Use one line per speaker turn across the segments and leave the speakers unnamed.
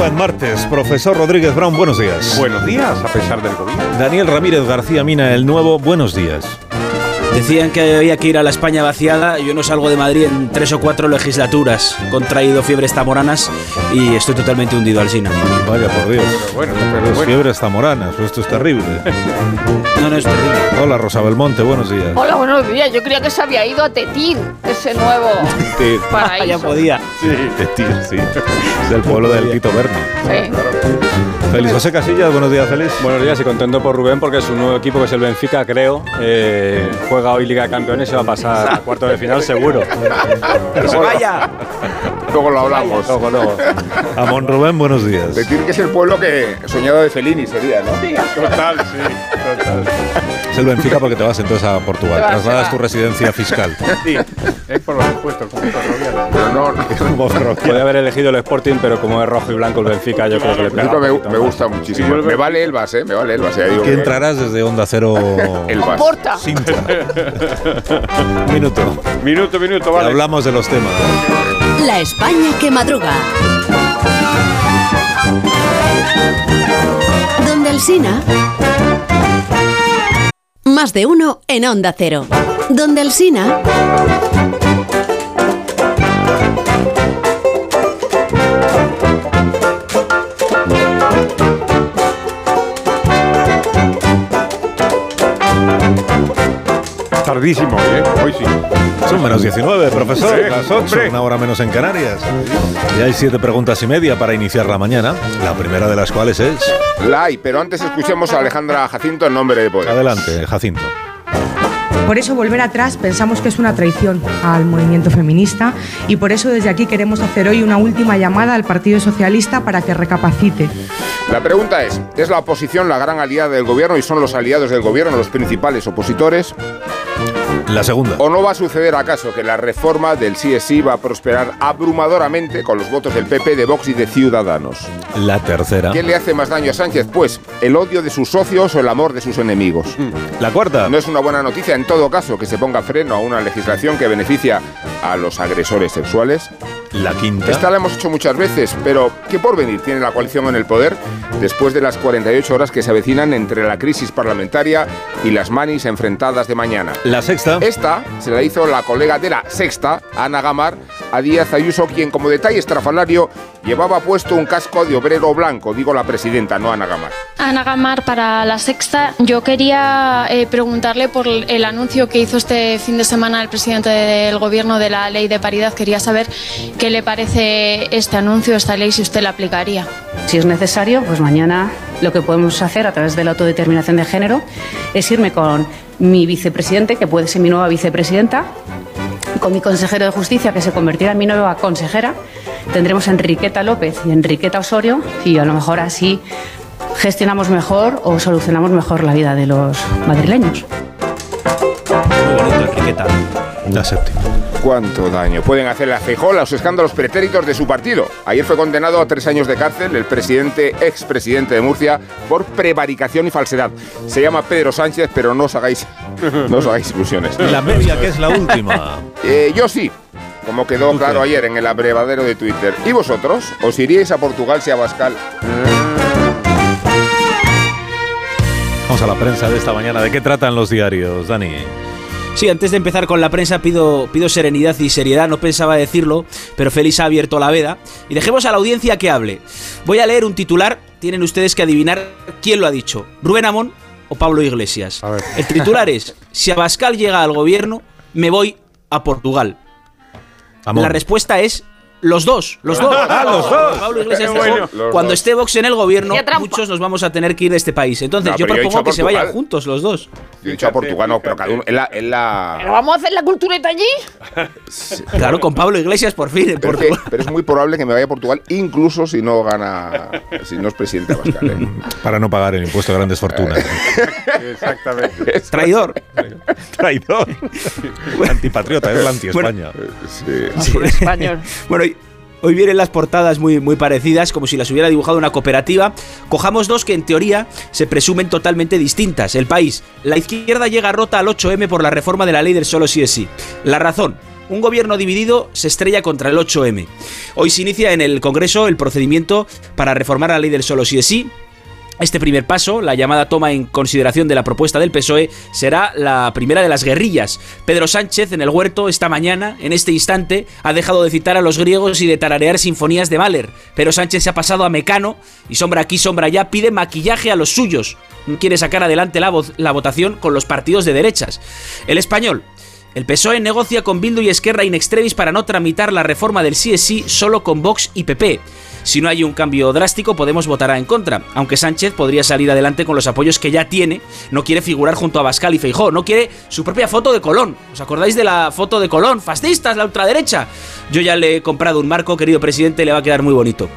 Madruga en martes. Profesor Rodríguez Brown, buenos días.
Buenos días, a pesar del COVID.
Daniel Ramírez García Mina, el nuevo, buenos días.
Decían que había que ir a la España vaciada. Yo no salgo de Madrid en tres o cuatro legislaturas. He contraído fiebres tamoranas y estoy totalmente hundido al Sina.
Vaya por Dios.
Bueno,
Pero
pero bueno.
fiebres zamoranas, esto es terrible.
No, no, es terrible.
Hola Rosa Belmonte, buenos días.
Hola, buenos días. Yo creía que se había ido a Tetín, ese nuevo
Sí,
ya
paraíso.
podía.
de ti, sí. Es del pueblo del Tito Berni.
Sí.
Félix José Casillas, buenos días, Félix.
Buenos días y contento por Rubén porque es un nuevo equipo que es el Benfica, creo. Eh, juega hoy Liga de Campeones y va a pasar a cuartos de final seguro.
¡Que se vaya!
Luego lo hablamos.
Luego, luego.
Amón Rubén, buenos días.
Decir que es el pueblo que soñado de Fellini sería, ¿no? Total, sí. Total.
Es el Benfica porque te vas entonces a Portugal.
Vas,
Trasladas tu residencia fiscal.
Sí, es por los impuestos, como ferroviario. Pero no, no.
Como ferroviario.
Podría haber elegido el Sporting, pero como es rojo y blanco el Benfica, yo creo que le pega.
me, me gusta muchísimo. Me vale el base, me vale el base. que-
entrarás desde Onda Cero.
El base.
Porta.
Minuto.
Minuto, minuto,
Y
vale.
hablamos de los temas.
La España que madruga. Donde el Sina. Más de uno en Onda Cero. Donde el Sina.
Tardísimo, ¿eh? Hoy sí.
Son menos 19, profesor.
Sí,
las 8,
hombre.
una hora menos en Canarias. Y hay siete preguntas y media para iniciar la mañana. La primera de las cuales es.
La hay, pero antes escuchemos a Alejandra Jacinto en nombre de Poder.
Adelante, Jacinto.
Por eso volver atrás pensamos que es una traición al movimiento feminista y por eso desde aquí queremos hacer hoy una última llamada al Partido Socialista para que recapacite.
La pregunta es, ¿es la oposición la gran aliada del gobierno y son los aliados del gobierno los principales opositores?
La segunda.
¿O no va a suceder acaso que la reforma del CSI va a prosperar abrumadoramente con los votos del PP, de Vox y de Ciudadanos?
La tercera.
¿Quién le hace más daño a Sánchez? Pues el odio de sus socios o el amor de sus enemigos.
La cuarta.
No es una buena noticia en todo caso que se ponga freno a una legislación que beneficia a los agresores sexuales.
La quinta.
Esta la hemos hecho muchas veces, pero ¿qué porvenir tiene la coalición en el poder después de las 48 horas que se avecinan entre la crisis parlamentaria y las manis enfrentadas de mañana?
La sexta.
Esta se la hizo la colega de la sexta, Ana Gamar, a Díaz Ayuso, quien como detalle estrafalario llevaba puesto un casco de obrero blanco, digo la presidenta, no Ana Gamar.
Ana Gamar, para la sexta, yo quería eh, preguntarle por el anuncio que hizo este fin de semana el presidente del gobierno de la ley de paridad. Quería saber qué le parece este anuncio, esta ley, si usted la aplicaría.
Si es necesario, pues mañana lo que podemos hacer a través de la autodeterminación de género es irme con mi vicepresidente, que puede ser mi nueva vicepresidenta, con mi consejero de justicia, que se convertirá en mi nueva consejera. Tendremos a Enriqueta López y Enriqueta Osorio, y a lo mejor así gestionamos mejor o solucionamos mejor la vida de los madrileños.
Muy bonito, Enriqueta.
La séptima.
¿Cuánto daño pueden hacerle a Feijóo los escándalos pretéritos de su partido? Ayer fue condenado a tres años de cárcel el presidente, expresidente de Murcia, por prevaricación y falsedad. Se llama Pedro Sánchez, pero no os hagáis, no os hagáis ilusiones.
Y la media, que es la última.
Eh, yo sí, como quedó claro ayer en el abrevadero de Twitter. ¿Y vosotros? ¿Os iríais a Portugal si a Bascal?
Vamos a la prensa de esta mañana. ¿De qué tratan los diarios, Dani?
Sí, antes de empezar con la prensa pido, pido serenidad y seriedad, no pensaba decirlo, pero Félix ha abierto la veda y dejemos a la audiencia que hable. Voy a leer un titular, tienen ustedes que adivinar quién lo ha dicho, Rubén Amón o Pablo Iglesias. El titular es, si Abascal llega al gobierno, me voy a Portugal.
Amón.
La respuesta es Los dos, los dos.
Ah, los dos.
Pablo Iglesias
bueno.
Cuando esté Vox en el gobierno, muchos nos vamos a tener que ir de este país. Entonces,
No,
yo
he
propongo que se vayan juntos los dos.
Yo he dicho a Portugal, no, pero cada uno. Es la.
¿Pero vamos a hacer la cultureta allí?
Claro, con Pablo Iglesias por fin en
pero, es que-
Portugal.
pero es muy probable que me vaya a Portugal, incluso si no gana. Si no es presidente Abascal. ¿eh?
Para no pagar el impuesto de grandes fortunas.
Exactamente.
Traidor.
Traidor. Antipatriota, es la anti-España.
Sí.
Por español.
Bueno, hoy vienen las portadas muy, muy parecidas, como si las hubiera dibujado una cooperativa. Cojamos dos que en teoría se presumen totalmente distintas. El país. La izquierda llega rota al 8M por la reforma de la ley del solo sí es sí. La razón. Un gobierno dividido se estrella contra el 8M. Hoy se inicia en el Congreso el procedimiento para reformar la ley del solo sí es sí. Este primer paso, la llamada toma en consideración de la propuesta del PSOE, será la primera de las guerrillas. Pedro Sánchez en el huerto esta mañana, en este instante, ha dejado de citar a los griegos y de tararear sinfonías de Mahler. Pero Sánchez se ha pasado a Mecano y sombra aquí, sombra allá, pide maquillaje a los suyos. Quiere sacar adelante la, votación con los partidos de derechas. El español. El PSOE negocia con Bildu y Esquerra in extremis para no tramitar la reforma del sí solo con Vox y PP. Si no hay un cambio drástico, Podemos votará en contra, aunque Sánchez podría salir adelante con los apoyos que ya tiene. No quiere figurar junto a Bascal y Feijó, no quiere su propia foto de Colón. ¿Os acordáis de la foto de Colón? ¡Fascistas, la ultraderecha! Yo ya le he comprado un marco, querido presidente, le va a quedar muy bonito.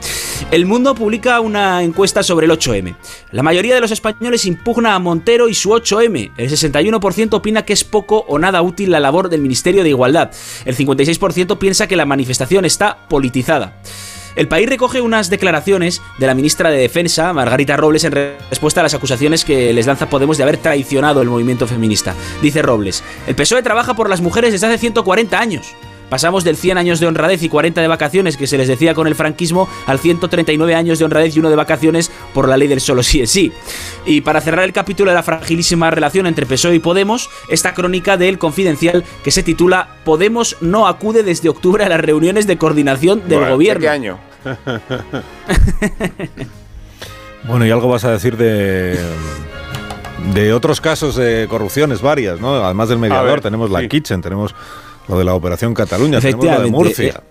El Mundo publica una encuesta sobre el 8M. La mayoría de los españoles impugna a Montero y su 8M. El 61% opina que es poco o nada útil la labor del Ministerio de Igualdad. El 56% piensa que la manifestación está politizada. El país recoge unas declaraciones de la ministra de Defensa, Margarita Robles, en re- respuesta a las acusaciones que les lanza Podemos de haber traicionado el movimiento feminista. Dice Robles, el PSOE trabaja por las mujeres desde hace 140 años. Pasamos del 100 años de honradez y 40 de vacaciones que se les decía con el franquismo al 139 años de honradez y uno de vacaciones por la ley del solo sí es sí. Y para cerrar el capítulo de la fragilísima relación entre PSOE y Podemos, esta crónica del Confidencial que se titula Podemos no acude desde octubre a las reuniones de coordinación del
Bueno, ¿de
gobierno.
¿Qué año?
Bueno, y algo vas a decir de de otros casos de corrupciones varias, ¿no? Además del mediador,
ver,
tenemos la
sí.
Kitchen, tenemos lo de la Operación Cataluña, tenemos lo de Murcia.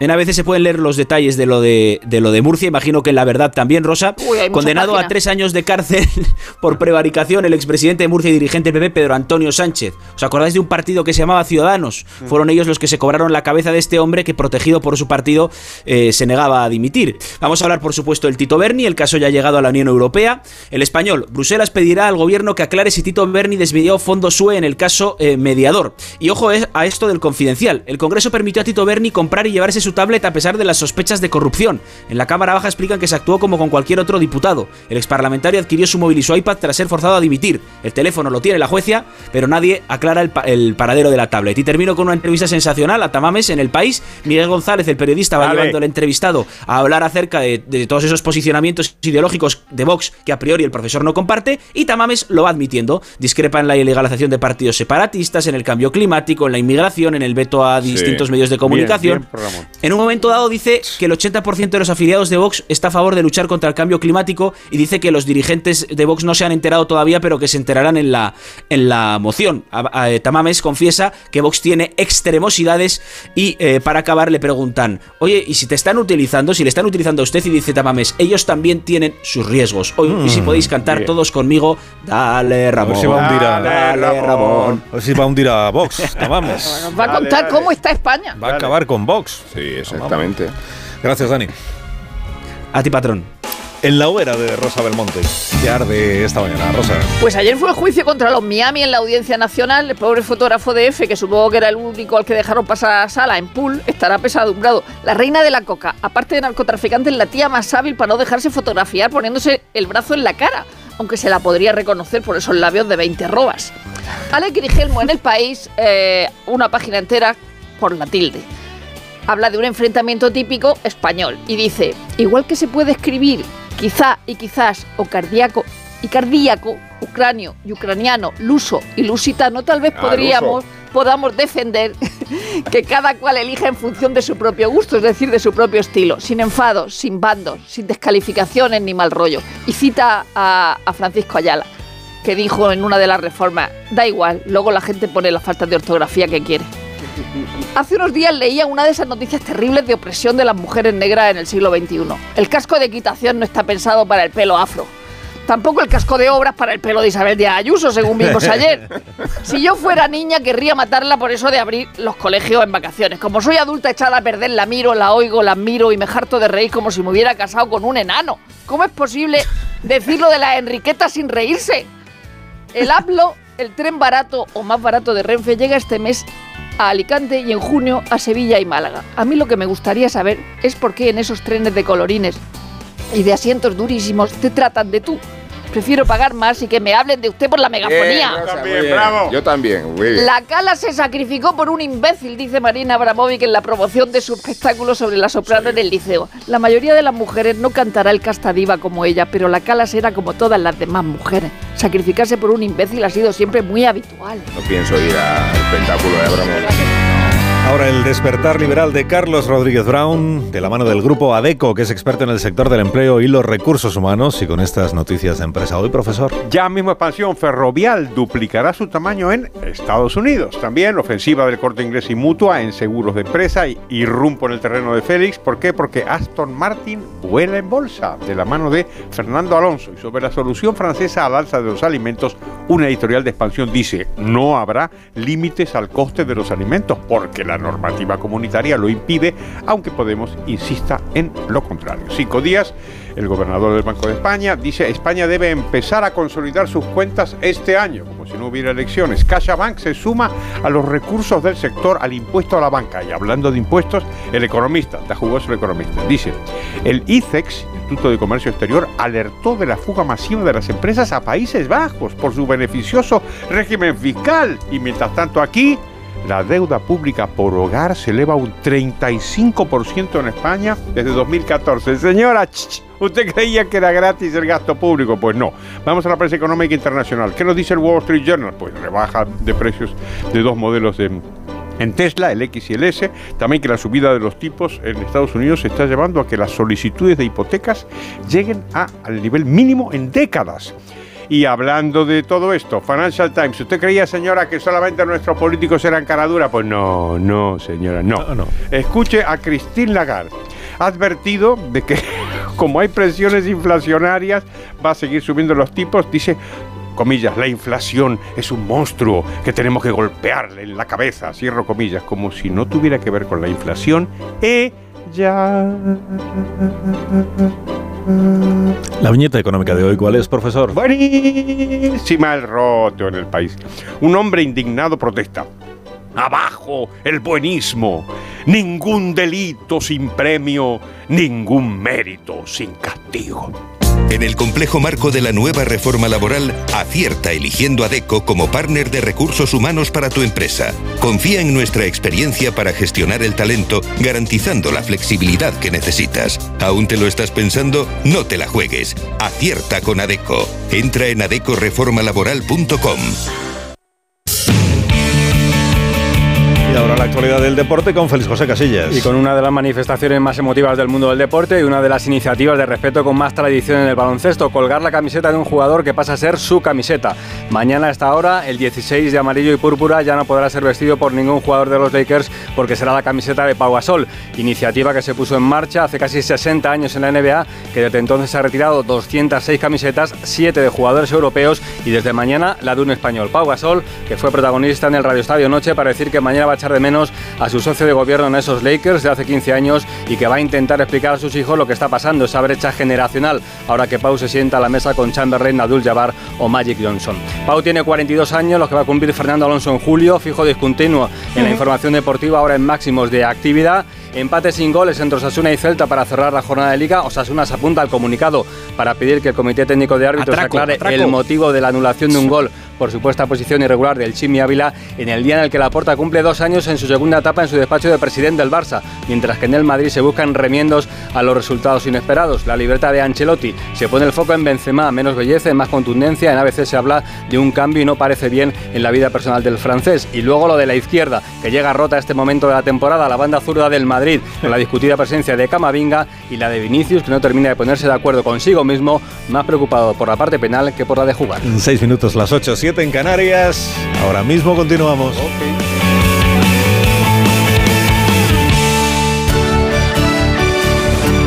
En a veces se pueden leer los detalles de lo de, de lo de Murcia, imagino que en la verdad también, Rosa.
Uy,
condenado a tres años de cárcel por prevaricación el expresidente de Murcia y dirigente del PP, Pedro Antonio Sánchez. ¿Os acordáis de un partido que se llamaba Ciudadanos? Fueron ellos los que se cobraron la cabeza de este hombre que, protegido por su partido, eh, se negaba a dimitir. Vamos a hablar, por supuesto, del Tito Berni. El caso ya ha llegado a la Unión Europea. El español, Bruselas pedirá al gobierno que aclare si Tito Berni desvió fondos SUE en el caso eh, mediador. Y ojo eh, a esto del confidencial. El Congreso permitió a Tito Berni comprar y llevarse su tablet a pesar de las sospechas de corrupción. En la Cámara Baja explican que se actuó como con cualquier otro diputado. El exparlamentario adquirió su móvil y su iPad tras ser forzado a dimitir. El teléfono lo tiene la jueza, pero nadie aclara el, pa- el paradero de la tablet. Y termino con una entrevista sensacional a Tamames en el país. Miguel González, el periodista, va llevando al entrevistado a hablar acerca de, de todos esos posicionamientos ideológicos de Vox que a priori el profesor no comparte. Y Tamames lo va admitiendo. Discrepa en la ilegalización de partidos separatistas, en el cambio climático, en la inmigración, en el veto a distintos medios de comunicación.
bien.
En un momento dado dice que el 80% de los afiliados de Vox está a favor de luchar contra el cambio climático y dice que los dirigentes de Vox no se han enterado todavía, pero que se enterarán en la, en la moción. A- a- Tamames confiesa que Vox tiene extremosidades y eh, para acabar le preguntan, oye, ¿y si te están utilizando? Si le están utilizando a usted y dice Tamames, ellos también tienen sus riesgos. Oye, y si podéis cantar
bien.
todos conmigo, dale Ramón.
si va a hundir a-
Dale Ramón.
Ver si va a hundir a Vox, vamos.
Nos va a
Dale,
contar
dale.
cómo está España.
Va a acabar con Vox.
Sí, exactamente.
Gracias, Dani.
A ti, patrón.
En la hoguera de Rosa Belmonte, que arde esta mañana. Rosa.
Pues ayer fue el juicio contra los Miami en la Audiencia Nacional. El pobre fotógrafo de F, que supongo que era el único al que dejaron pasar a sala en pool, estará pesadumbrado. La reina de la coca, aparte de narcotraficante, es la tía más hábil para no dejarse fotografiar poniéndose el brazo en la cara, aunque se la podría reconocer por esos labios de 20 robas. Alex Grigelmo en el país, eh, una página entera por la tilde. Habla de un enfrentamiento típico español y dice, igual que se puede escribir quizá y quizás o cardíaco y cardíaco, ucranio y ucraniano, luso y lusitano, tal vez
Ah,
podríamos podamos defender que cada cual elija en función de su propio gusto, es decir, de su propio estilo, sin enfados, sin bandos, sin descalificaciones ni mal rollo. Y cita a, a Francisco Ayala, que dijo en una de las reformas, da igual, luego la gente pone las faltas de ortografía que quiere. Hace unos días leía una de esas noticias terribles de opresión de las mujeres negras en el siglo XXI. El casco de equitación no está pensado para el pelo afro. Tampoco el casco de obras para el pelo de Isabel Díaz Ayuso, según vimos ayer. Si yo fuera niña, querría matarla por eso de abrir los colegios en vacaciones. Como soy adulta echada a perder, la miro, la oigo, la admiro y me harto de reír como si me hubiera casado con un enano. ¿Cómo es posible decirlo de la Enriqueta sin reírse? El APLO, el tren barato o más barato de Renfe, llega este mes a Alicante y en junio a Sevilla y Málaga. A mí lo que me gustaría saber es por qué en esos trenes de colorines y de asientos durísimos te tratan de tú. Prefiero pagar más y que me hablen de usted por la megafonía.
Bien, Rosa, muy bien. Yo también, muy bien.
La cala se sacrificó por un imbécil, dice Marina Abramovic en la promoción de su espectáculo sobre la soprano en el liceo. La mayoría de las mujeres no cantará el castadiva como ella, pero la cala será como todas las demás mujeres. Sacrificarse por un imbécil ha sido siempre muy habitual.
No pienso ir al espectáculo de Abramovich.
Ahora el despertar liberal de Carlos Rodríguez Brown, de la mano del grupo ADECO, que es experto en el sector del empleo y los recursos humanos, y con estas noticias de empresa. Hoy, profesor.
Ya mismo expansión ferrovial duplicará su tamaño en Estados Unidos. También ofensiva del corte inglés y mutua en seguros de empresa y irrumpo en el terreno de Félix. ¿Por qué? Porque Aston Martin vuela en bolsa de la mano de Fernando Alonso. Y sobre la solución francesa al alza de los alimentos, una editorial de expansión dice no habrá límites al coste de los alimentos porque la normativa comunitaria lo impide, aunque Podemos insista en lo contrario. Cinco días, el gobernador del Banco de España dice España debe empezar a consolidar sus cuentas este año, como si no hubiera elecciones. CaixaBank se suma a los recursos del sector al impuesto a la banca. Y hablando de impuestos, el economista, está jugoso el economista, dice, el ICEX, Instituto de Comercio Exterior, alertó de la fuga masiva de las empresas a Países Bajos por su beneficioso régimen fiscal. Y mientras tanto aquí la deuda pública por hogar se eleva un 35% en España desde 2014. Señora, ¿usted creía que era gratis el gasto público? Pues no. Vamos a la prensa económica internacional. ¿Qué nos dice el Wall Street Journal? Pues rebaja de precios de dos modelos de en Tesla, el X y el S, también que la subida de los tipos en Estados Unidos está llevando a que las solicitudes de hipotecas lleguen a, al nivel mínimo en décadas. Y hablando de todo esto, Financial Times, ¿usted creía, señora, que solamente nuestros políticos eran caradura? Pues no, no, señora, no.
No, no.
Escuche a Christine Lagarde. Ha advertido de que como hay presiones inflacionarias, va a seguir subiendo los tipos. Dice, comillas, la inflación es un monstruo que tenemos que golpearle en la cabeza, cierro comillas, como si no tuviera que ver con la inflación. Ella...
La viñeta económica de hoy, ¿cuál es, profesor?
Buenísima el roto en el país. Un hombre indignado protesta. Abajo el buenismo. Ningún delito sin premio, ningún mérito sin castigo.
En el complejo marco de la nueva reforma laboral, acierta eligiendo a DECO como partner de recursos humanos para tu empresa. Confía en nuestra experiencia para gestionar el talento, garantizando la flexibilidad que necesitas. ¿Aún te lo estás pensando? No te la juegues. Acierta con ADECO. Entra en adecoreformalaboral.com.
actualidad del deporte con Félix José Casillas.
Y con una de las manifestaciones más emotivas del mundo del deporte y una de las iniciativas de respeto con más tradición en el baloncesto, colgar la camiseta de un jugador que pasa a ser su camiseta. Mañana a esta hora, el 16 de amarillo y púrpura ya no podrá ser vestido por ningún jugador de los Lakers porque será la camiseta de Pau Gasol. Iniciativa que se puso en marcha hace casi 60 años en la NBA, que desde entonces ha retirado 206 camisetas, 7 de jugadores europeos y desde mañana la de un español, Pau Gasol, que fue protagonista en el Radio Estadio Noche para decir que mañana va a echar de menos a su socio de gobierno en esos Lakers de hace 15 años y que va a intentar explicar a sus hijos lo que está pasando, esa brecha generacional, ahora que Pau se sienta a la mesa con Chamberlain, Abdul Jabbar o Magic Johnson. Pau tiene 42 años, los que va a cumplir Fernando Alonso en julio, fijo discontinuo en la información deportiva, ahora en máximos de actividad. Empate sin goles entre Osasuna y Celta para cerrar la jornada de liga. Osasuna se apunta al comunicado para pedir que el Comité Técnico de Árbitros
Atraco,
aclare
atraco.
el motivo de la anulación de un gol por supuesta posición irregular del Chimi Ávila en el día en el que Laporta cumple dos años en su segunda etapa en su despacho de presidente del Barça, mientras que en el Madrid se buscan remiendos a los resultados inesperados. La libertad de Ancelotti se pone el foco en Benzema, menos belleza, más contundencia. En ABC se habla de un cambio y no parece bien en la vida personal del francés. Y luego lo de la izquierda, que llega rota a este momento de la temporada, la banda zurda del Madrid, con la discutida presencia de Camavinga y la de Vinicius, que no termina de ponerse de acuerdo consigo mismo, más preocupado por la parte penal que por la de jugar.
En seis minutos, las 8, 7 en Canarias. Ahora mismo continuamos.